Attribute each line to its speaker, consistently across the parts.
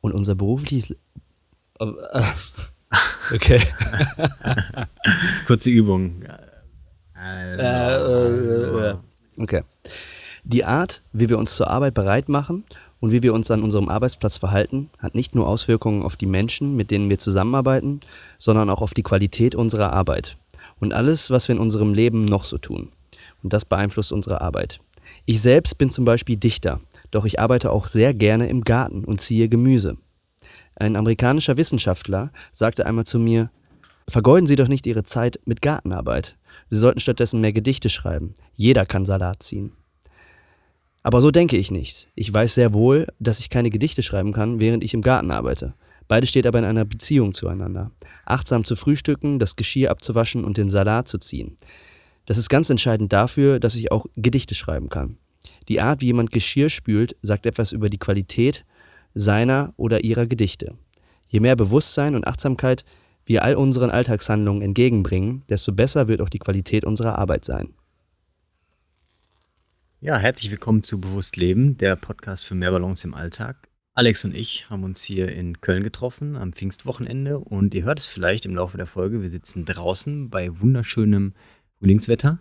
Speaker 1: und unser berufliches. Okay.
Speaker 2: Kurze Übung.
Speaker 1: Äh, Okay. Die Art, wie wir uns zur Arbeit bereit machen und wie wir uns an unserem Arbeitsplatz verhalten, hat nicht nur Auswirkungen auf die Menschen, mit denen wir zusammenarbeiten, sondern auch auf die Qualität unserer Arbeit und alles, was wir in unserem Leben noch so tun. Und das beeinflusst unsere Arbeit. Ich selbst bin zum Beispiel Dichter, doch ich arbeite auch sehr gerne im Garten und ziehe Gemüse. Ein amerikanischer Wissenschaftler sagte einmal zu mir, vergeuden Sie doch nicht Ihre Zeit mit Gartenarbeit. Sie sollten stattdessen mehr Gedichte schreiben. Jeder kann Salat ziehen. Aber so denke ich nicht. Ich weiß sehr wohl, dass ich keine Gedichte schreiben kann, während ich im Garten arbeite. Beide steht aber in einer Beziehung zueinander. Achtsam zu frühstücken, das Geschirr abzuwaschen und den Salat zu ziehen. Das ist ganz entscheidend dafür, dass ich auch Gedichte schreiben kann. Die Art, wie jemand Geschirr spült, sagt etwas über die Qualität seiner oder ihrer Gedichte. Je mehr Bewusstsein und Achtsamkeit wir all unseren Alltagshandlungen entgegenbringen, desto besser wird auch die Qualität unserer Arbeit sein.
Speaker 2: Ja, herzlich willkommen zu Bewusst Leben, der Podcast für mehr Balance im Alltag. Alex und ich haben uns hier in Köln getroffen am Pfingstwochenende und ihr hört es vielleicht im Laufe der Folge. Wir sitzen draußen bei wunderschönem Frühlingswetter.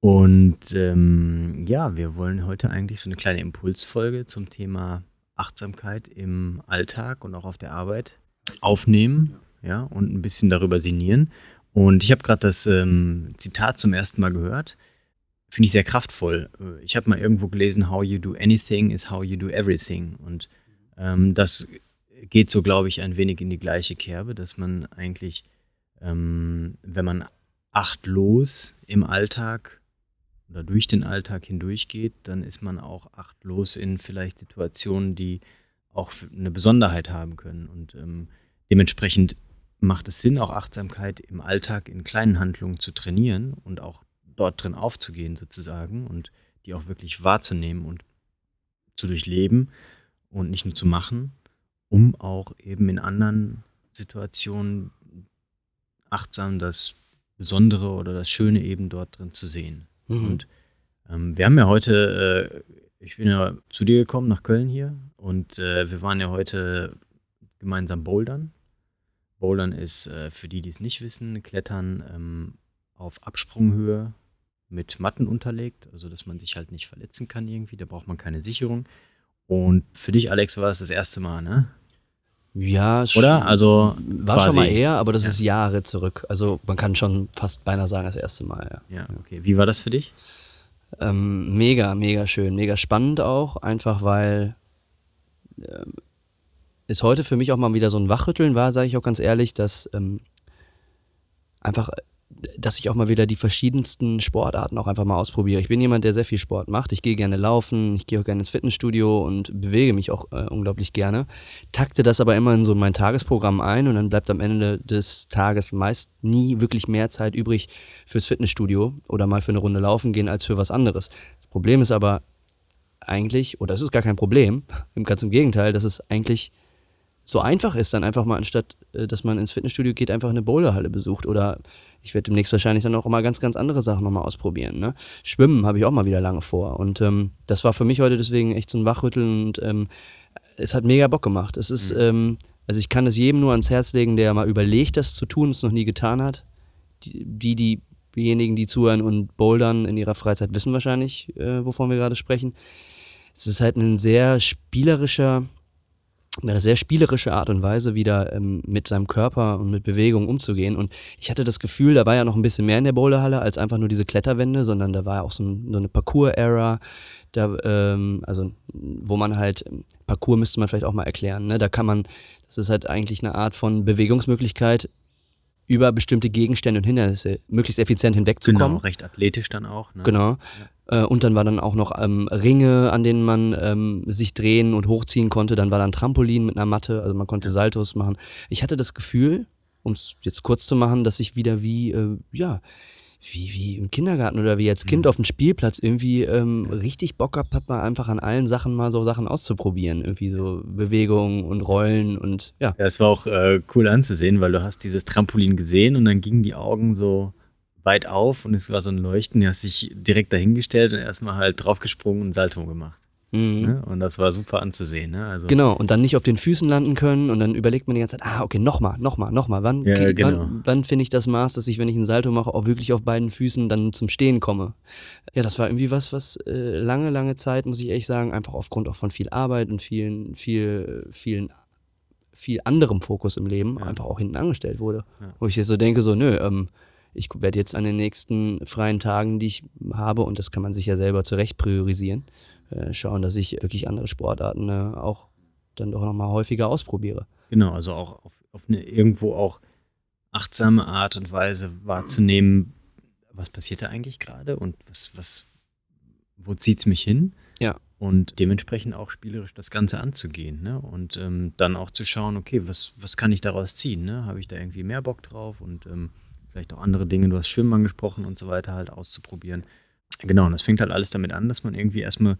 Speaker 2: Und ähm, ja, wir wollen heute eigentlich so eine kleine Impulsfolge zum Thema Achtsamkeit im Alltag und auch auf der Arbeit aufnehmen, ja, und ein bisschen darüber sinnieren. Und ich habe gerade das ähm, Zitat zum ersten Mal gehört. Finde ich sehr kraftvoll. Ich habe mal irgendwo gelesen, how you do anything is how you do everything. Und ähm, das geht so, glaube ich, ein wenig in die gleiche Kerbe, dass man eigentlich, ähm, wenn man achtlos im Alltag oder durch den Alltag hindurchgeht, dann ist man auch achtlos in vielleicht Situationen, die auch eine Besonderheit haben können. Und ähm, dementsprechend macht es Sinn, auch Achtsamkeit im Alltag in kleinen Handlungen zu trainieren und auch dort drin aufzugehen sozusagen und die auch wirklich wahrzunehmen und zu durchleben und nicht nur zu machen, um auch eben in anderen Situationen achtsam das Besondere oder das Schöne eben dort drin zu sehen. Mhm. Und ähm, wir haben ja heute, äh, ich bin ja zu dir gekommen nach Köln hier und äh, wir waren ja heute gemeinsam bouldern. Bouldern ist, äh, für die, die es nicht wissen, Klettern ähm, auf Absprunghöhe mit Matten unterlegt, also dass man sich halt nicht verletzen kann irgendwie, da braucht man keine Sicherung. Und für dich, Alex, war es das erste Mal, ne?
Speaker 1: Ja,
Speaker 2: oder? Also
Speaker 1: war quasi. schon mal eher, aber das ja. ist Jahre zurück. Also man kann schon fast beinahe sagen, das erste Mal.
Speaker 2: Ja, ja okay. Wie war das für dich?
Speaker 1: Ähm, mega, mega schön, mega spannend auch, einfach weil äh, es heute für mich auch mal wieder so ein Wachrütteln war, sage ich auch ganz ehrlich, dass ähm, einfach dass ich auch mal wieder die verschiedensten Sportarten auch einfach mal ausprobiere. Ich bin jemand, der sehr viel Sport macht. Ich gehe gerne laufen, ich gehe auch gerne ins Fitnessstudio und bewege mich auch äh, unglaublich gerne. Takte das aber immer in so mein Tagesprogramm ein und dann bleibt am Ende des Tages meist nie wirklich mehr Zeit übrig fürs Fitnessstudio oder mal für eine Runde laufen gehen als für was anderes. Das Problem ist aber eigentlich, oder es ist gar kein Problem, ganz im Gegenteil, dass es eigentlich so einfach ist, dann einfach mal anstatt, dass man ins Fitnessstudio geht, einfach eine Boulderhalle besucht oder ich werde demnächst wahrscheinlich dann auch mal ganz, ganz andere Sachen nochmal ausprobieren. Ne? Schwimmen habe ich auch mal wieder lange vor. Und ähm, das war für mich heute deswegen echt so ein Wachrütteln und ähm, es hat mega Bock gemacht. Es ist, mhm. ähm, also ich kann es jedem nur ans Herz legen, der mal überlegt, das zu tun, es noch nie getan hat. Die, die, diejenigen, die zuhören und bouldern in ihrer Freizeit, wissen wahrscheinlich, äh, wovon wir gerade sprechen. Es ist halt ein sehr spielerischer, eine sehr spielerische Art und Weise wieder ähm, mit seinem Körper und mit Bewegung umzugehen. Und ich hatte das Gefühl, da war ja noch ein bisschen mehr in der Bowlerhalle als einfach nur diese Kletterwände, sondern da war auch so, ein, so eine Parcours-Era, da, ähm, also wo man halt, Parcours müsste man vielleicht auch mal erklären, ne? da kann man, das ist halt eigentlich eine Art von Bewegungsmöglichkeit, über bestimmte Gegenstände und Hindernisse möglichst effizient hinwegzukommen.
Speaker 2: Genau, recht athletisch dann auch. Ne?
Speaker 1: Genau. Äh, und dann war dann auch noch ähm, Ringe, an denen man ähm, sich drehen und hochziehen konnte. Dann war dann Trampolin mit einer Matte, also man konnte Saltos machen. Ich hatte das Gefühl, um es jetzt kurz zu machen, dass ich wieder wie, äh, ja, wie, wie im Kindergarten oder wie als Kind mhm. auf dem Spielplatz irgendwie ähm, richtig Bock gehabt habe, einfach an allen Sachen mal so Sachen auszuprobieren. Irgendwie so Bewegungen und Rollen und ja.
Speaker 2: Ja, es war auch äh, cool anzusehen, weil du hast dieses Trampolin gesehen und dann gingen die Augen so weit auf und es war so ein Leuchten. Du hast dich direkt dahingestellt und erstmal halt draufgesprungen und Salto gemacht. Mhm. Ne? Und das war super anzusehen. Ne?
Speaker 1: Also genau, und dann nicht auf den Füßen landen können und dann überlegt man die ganze Zeit, ah, okay, nochmal, nochmal, nochmal. Wann, ja, genau. wann, wann finde ich das Maß, dass ich, wenn ich einen Salto mache, auch wirklich auf beiden Füßen dann zum Stehen komme? Ja, das war irgendwie was, was äh, lange, lange Zeit, muss ich ehrlich sagen, einfach aufgrund auch von viel Arbeit und vielen, viel, vielen viel anderem Fokus im Leben ja. einfach auch hinten angestellt wurde. Ja. Wo ich jetzt so denke, so, nö, ähm, ich werde jetzt an den nächsten freien Tagen, die ich habe, und das kann man sich ja selber zurecht priorisieren, äh, schauen, dass ich wirklich andere Sportarten äh, auch dann doch nochmal häufiger ausprobiere.
Speaker 2: Genau, also auch auf, auf eine irgendwo auch achtsame Art und Weise wahrzunehmen, was passiert da eigentlich gerade und was, was, wo zieht es mich hin?
Speaker 1: Ja.
Speaker 2: Und dementsprechend auch spielerisch das Ganze anzugehen. Ne? Und ähm, dann auch zu schauen, okay, was, was kann ich daraus ziehen? Ne? Habe ich da irgendwie mehr Bock drauf und ähm, vielleicht auch andere Dinge, du hast Schwimmen angesprochen und so weiter, halt auszuprobieren. Genau, und das fängt halt alles damit an, dass man irgendwie erstmal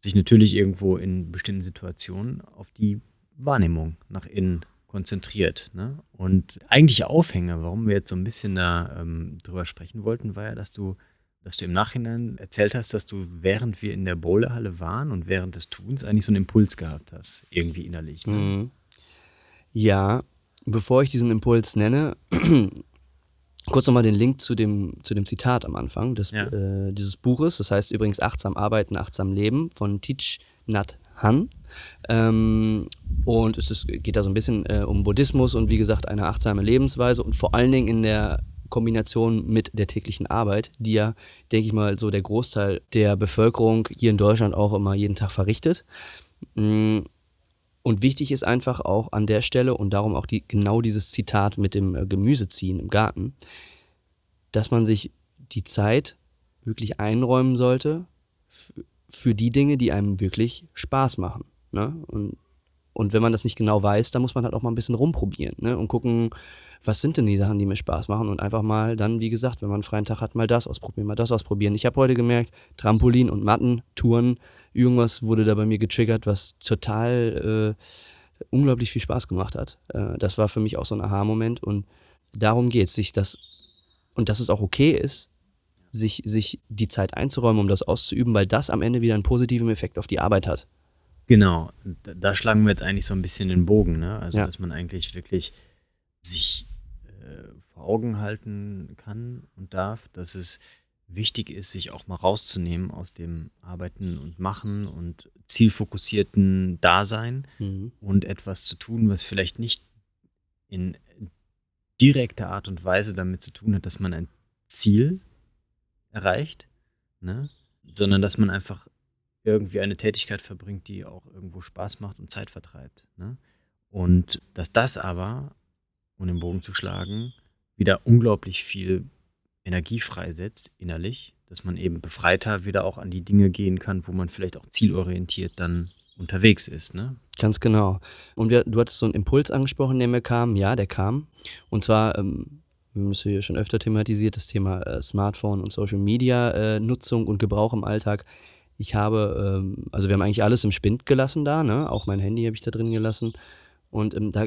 Speaker 2: sich natürlich irgendwo in bestimmten Situationen auf die Wahrnehmung nach innen konzentriert. Ne? Und eigentliche Aufhänger, warum wir jetzt so ein bisschen da ähm, drüber sprechen wollten, war ja, dass du, dass du im Nachhinein erzählt hast, dass du, während wir in der Bowlerhalle waren und während des Tuns eigentlich so einen Impuls gehabt hast, irgendwie innerlich. Ne? Mhm.
Speaker 1: Ja, bevor ich diesen Impuls nenne, Kurz nochmal den Link zu dem, zu dem Zitat am Anfang des, ja. äh, dieses Buches. Das heißt übrigens Achtsam Arbeiten, Achtsam Leben von Teach Nat Han. Ähm, und es ist, geht da so ein bisschen äh, um Buddhismus und wie gesagt eine achtsame Lebensweise und vor allen Dingen in der Kombination mit der täglichen Arbeit, die ja, denke ich mal, so der Großteil der Bevölkerung hier in Deutschland auch immer jeden Tag verrichtet. Und wichtig ist einfach auch an der Stelle und darum auch die, genau dieses Zitat mit dem äh, Gemüseziehen im Garten, dass man sich die Zeit wirklich einräumen sollte für die Dinge, die einem wirklich Spaß machen. Ne? Und, und wenn man das nicht genau weiß, dann muss man halt auch mal ein bisschen rumprobieren ne? und gucken, was sind denn die Sachen, die mir Spaß machen und einfach mal dann, wie gesagt, wenn man einen freien Tag hat, mal das ausprobieren, mal das ausprobieren. Ich habe heute gemerkt, Trampolin und Matten, Touren, irgendwas wurde da bei mir getriggert, was total äh, unglaublich viel Spaß gemacht hat. Äh, das war für mich auch so ein Aha-Moment und darum geht es, sich das und dass es auch okay ist, sich, sich die Zeit einzuräumen, um das auszuüben, weil das am Ende wieder einen positiven Effekt auf die Arbeit hat.
Speaker 2: Genau, da, schlagen wir jetzt eigentlich so ein bisschen den Bogen, ne? Also, ja. dass man eigentlich wirklich sich äh, vor Augen halten kann und darf, dass es wichtig ist, sich auch mal rauszunehmen aus dem Arbeiten und Machen und zielfokussierten Dasein mhm. und etwas zu tun, was vielleicht nicht in direkter Art und Weise damit zu tun hat, dass man ein Ziel erreicht, ne? sondern dass man einfach irgendwie eine Tätigkeit verbringt, die auch irgendwo Spaß macht und Zeit vertreibt. Ne? Und dass das aber, um den Bogen zu schlagen, wieder unglaublich viel Energie freisetzt innerlich, dass man eben befreiter wieder auch an die Dinge gehen kann, wo man vielleicht auch zielorientiert dann unterwegs ist. Ne?
Speaker 1: Ganz genau. Und wir, du hattest so einen Impuls angesprochen, der mir kam. Ja, der kam. Und zwar, ähm, wir haben es hier schon öfter thematisiert, das Thema äh, Smartphone und Social Media äh, Nutzung und Gebrauch im Alltag. Ich habe, ähm, also wir haben eigentlich alles im Spind gelassen da, ne? auch mein Handy habe ich da drin gelassen. Und ähm, da,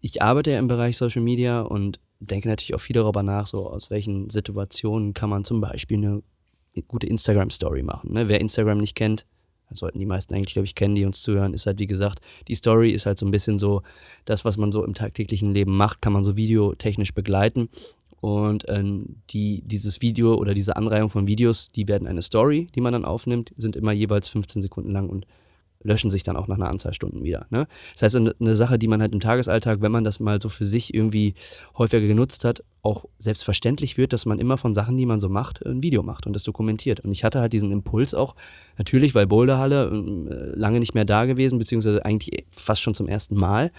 Speaker 1: ich arbeite ja im Bereich Social Media und denke natürlich auch viel darüber nach, so aus welchen Situationen kann man zum Beispiel eine gute Instagram-Story machen. Ne? Wer Instagram nicht kennt, sollten die meisten eigentlich, glaube ich, kennen, die uns zuhören, ist halt, wie gesagt, die Story ist halt so ein bisschen so, das, was man so im tagtäglichen Leben macht, kann man so videotechnisch begleiten. Und ähm, die, dieses Video oder diese Anreihung von Videos, die werden eine Story, die man dann aufnimmt, sind immer jeweils 15 Sekunden lang und löschen sich dann auch nach einer Anzahl Stunden wieder. Ne? Das heißt, eine Sache, die man halt im Tagesalltag, wenn man das mal so für sich irgendwie häufiger genutzt hat, auch selbstverständlich wird, dass man immer von Sachen, die man so macht, ein Video macht und das dokumentiert. Und ich hatte halt diesen Impuls auch, natürlich, weil Boulderhalle äh, lange nicht mehr da gewesen, beziehungsweise eigentlich fast schon zum ersten Mal,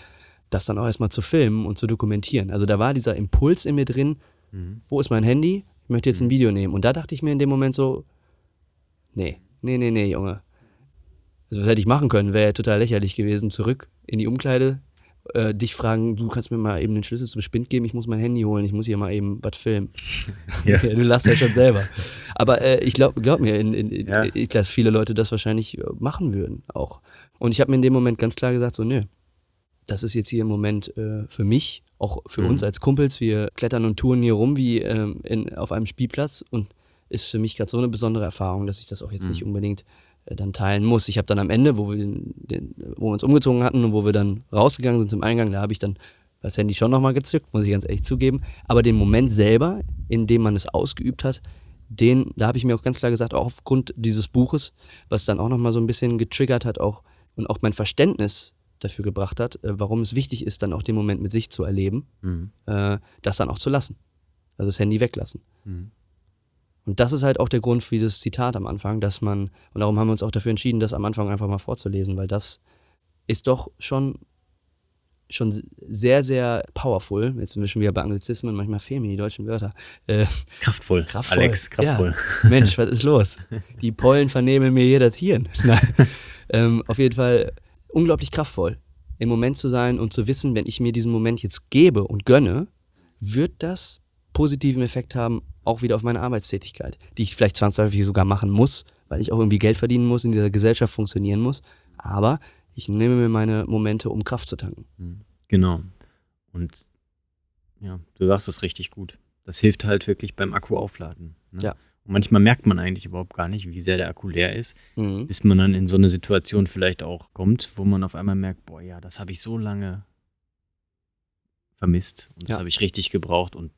Speaker 1: das dann auch erstmal zu filmen und zu dokumentieren. Also da war dieser Impuls in mir drin, mhm. wo ist mein Handy? Ich möchte jetzt ein mhm. Video nehmen. Und da dachte ich mir in dem Moment so, Nee, nee, nee, nee, Junge. Also, was hätte ich machen können, wäre ja total lächerlich gewesen. Zurück in die Umkleide, äh, dich fragen, du kannst mir mal eben den Schlüssel zum Spind geben, ich muss mein Handy holen, ich muss hier mal eben was filmen.
Speaker 2: Ja.
Speaker 1: ja, du lachst ja schon selber. Aber äh, ich glaube, glaub mir, in, in, in,
Speaker 2: Ja.
Speaker 1: ich, dass viele Leute das wahrscheinlich äh, machen würden auch. Und ich habe mir in dem Moment ganz klar gesagt, so, nö, das ist jetzt hier im Moment äh, für mich, auch für
Speaker 2: Mhm.
Speaker 1: uns als Kumpels, wir klettern und touren hier rum wie ähm, in, auf einem Spielplatz und ist für mich gerade so eine besondere Erfahrung, dass ich das auch jetzt
Speaker 2: Mhm.
Speaker 1: nicht unbedingt dann teilen muss. Ich habe dann am Ende, wo wir, den, den, wo wir uns umgezogen hatten und wo wir dann rausgegangen sind zum Eingang, da habe ich dann das Handy schon nochmal gezückt, muss ich ganz ehrlich zugeben. Aber den Moment selber, in dem man es ausgeübt hat, den, da habe ich mir auch ganz klar gesagt, auch aufgrund dieses Buches, was dann auch nochmal so ein bisschen getriggert hat, auch und auch mein Verständnis dafür gebracht hat, äh, warum es wichtig ist, dann auch den Moment mit sich zu erleben,
Speaker 2: Mhm.
Speaker 1: äh, das dann auch zu lassen. Also das Handy weglassen.
Speaker 2: Mhm.
Speaker 1: Und das ist halt auch der Grund für dieses Zitat am Anfang, dass man, und darum haben wir uns auch dafür entschieden, das am Anfang einfach mal vorzulesen, weil das ist doch schon, schon sehr, sehr powerful. Jetzt sind wir schon wieder bei Anglizismen, manchmal fehlen mir die deutschen Wörter. Äh,
Speaker 2: Kraftvoll.
Speaker 1: Kraftvoll.
Speaker 2: Alex, kraftvoll.
Speaker 1: Ja. Mensch, was ist los? Die Pollen vernehmen mir das Hirn. Nein. ähm, auf jeden Fall unglaublich kraftvoll, im Moment zu sein und zu wissen, wenn ich mir diesen Moment jetzt gebe und gönne, wird das positiven Effekt haben, auch wieder auf meine Arbeitstätigkeit, die ich vielleicht zwangsläufig sogar machen muss, weil ich auch irgendwie Geld verdienen muss, in dieser Gesellschaft funktionieren muss. Aber ich nehme mir meine Momente, um Kraft zu tanken.
Speaker 2: Genau. Und ja, du sagst es richtig gut. Das hilft halt wirklich beim Akku aufladen. Ne?
Speaker 1: Ja.
Speaker 2: Und manchmal merkt man eigentlich überhaupt gar nicht, wie sehr der Akku leer ist,
Speaker 1: Mhm.
Speaker 2: bis man dann in so eine Situation vielleicht auch kommt, wo man auf einmal merkt, boah, ja, das habe ich so lange vermisst und das
Speaker 1: Ja.
Speaker 2: habe ich richtig gebraucht und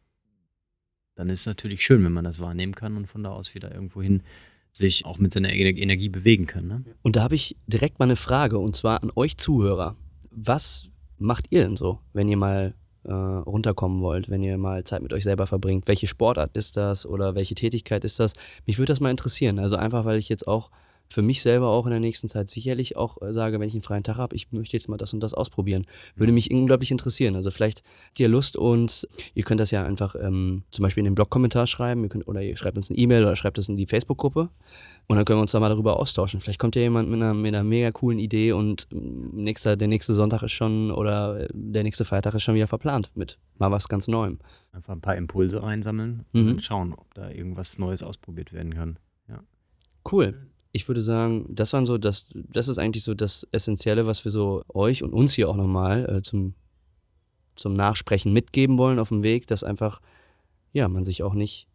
Speaker 2: dann ist es natürlich schön, wenn man das wahrnehmen kann und von da aus wieder irgendwohin sich auch mit seiner Ener- Energie bewegen kann. Ne?
Speaker 1: Und da habe ich direkt mal eine Frage, und zwar an euch Zuhörer. Was macht ihr denn so, wenn ihr mal äh, runterkommen wollt, wenn ihr mal Zeit mit euch selber verbringt? Welche Sportart ist das oder welche Tätigkeit ist das? Mich würde das mal interessieren. Also einfach, weil ich jetzt auch für mich selber auch in der nächsten Zeit sicherlich auch äh, sage, wenn ich einen freien Tag habe, ich möchte jetzt mal das und das ausprobieren. Würde mich unglaublich interessieren. Also vielleicht habt ihr Lust und ihr könnt das ja einfach ähm, zum Beispiel in den Blog-Kommentar schreiben, ihr könnt, oder ihr schreibt uns eine E-Mail oder schreibt es in die Facebook-Gruppe und dann können wir uns da mal darüber austauschen. Vielleicht kommt ja jemand mit einer, mit einer mega coolen Idee und ähm, nächster, der nächste Sonntag ist schon oder äh, der nächste Feiertag ist schon wieder verplant mit mal was ganz Neuem.
Speaker 2: Einfach ein paar Impulse reinsammeln und
Speaker 1: Mhm.
Speaker 2: dann schauen, ob da irgendwas Neues ausprobiert werden kann. Ja.
Speaker 1: Cool. Ich würde sagen, das waren so das, das ist eigentlich so das Essentielle, was wir so euch und uns hier auch nochmal äh, zum, zum Nachsprechen mitgeben wollen auf dem Weg, dass einfach, ja, man sich auch nicht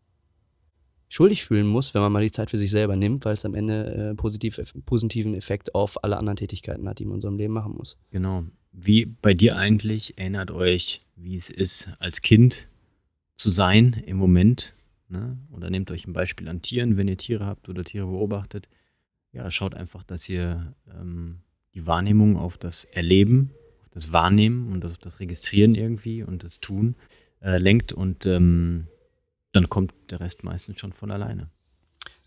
Speaker 1: schuldig fühlen muss, wenn man mal die Zeit für sich selber nimmt, weil es am Ende äh, positiv, positiven Effekt auf alle anderen Tätigkeiten hat, die man in so einem Leben machen muss.
Speaker 2: Genau. Wie bei dir eigentlich, erinnert euch, wie es ist, als Kind zu sein im Moment. Ne? Oder nehmt euch ein Beispiel an Tieren, wenn ihr Tiere habt oder Tiere beobachtet. Ja, schaut einfach, dass ihr ähm, die Wahrnehmung auf das Erleben, auf das Wahrnehmen und auf das Registrieren irgendwie und das Tun äh, lenkt und ähm, dann kommt der Rest meistens schon von alleine.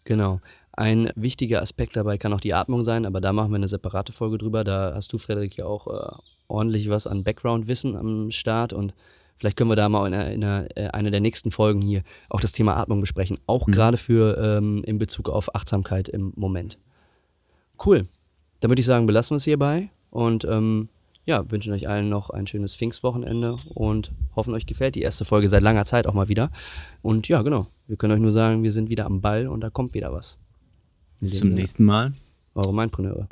Speaker 1: Genau. Ein wichtiger Aspekt dabei kann auch die Atmung sein, aber da machen wir eine separate Folge drüber. Da hast du, Frederik, ja auch äh, ordentlich was an Background-Wissen am Start und vielleicht können wir da mal in einer, in einer, äh, der nächsten Folgen hier auch das Thema Atmung besprechen. Auch
Speaker 2: Mhm.
Speaker 1: gerade für ähm, in Bezug auf Achtsamkeit im Moment. Cool. Dann würde ich sagen, belassen wir es hierbei und ähm, ja, wünschen euch allen noch ein schönes Pfingstwochenende und hoffen euch gefällt die erste Folge seit langer Zeit auch mal wieder. Und ja, genau. Wir können euch nur sagen, wir sind wieder am Ball und da kommt wieder was.
Speaker 2: Bis zum nächsten Mal.
Speaker 1: Eure Mindpreneure.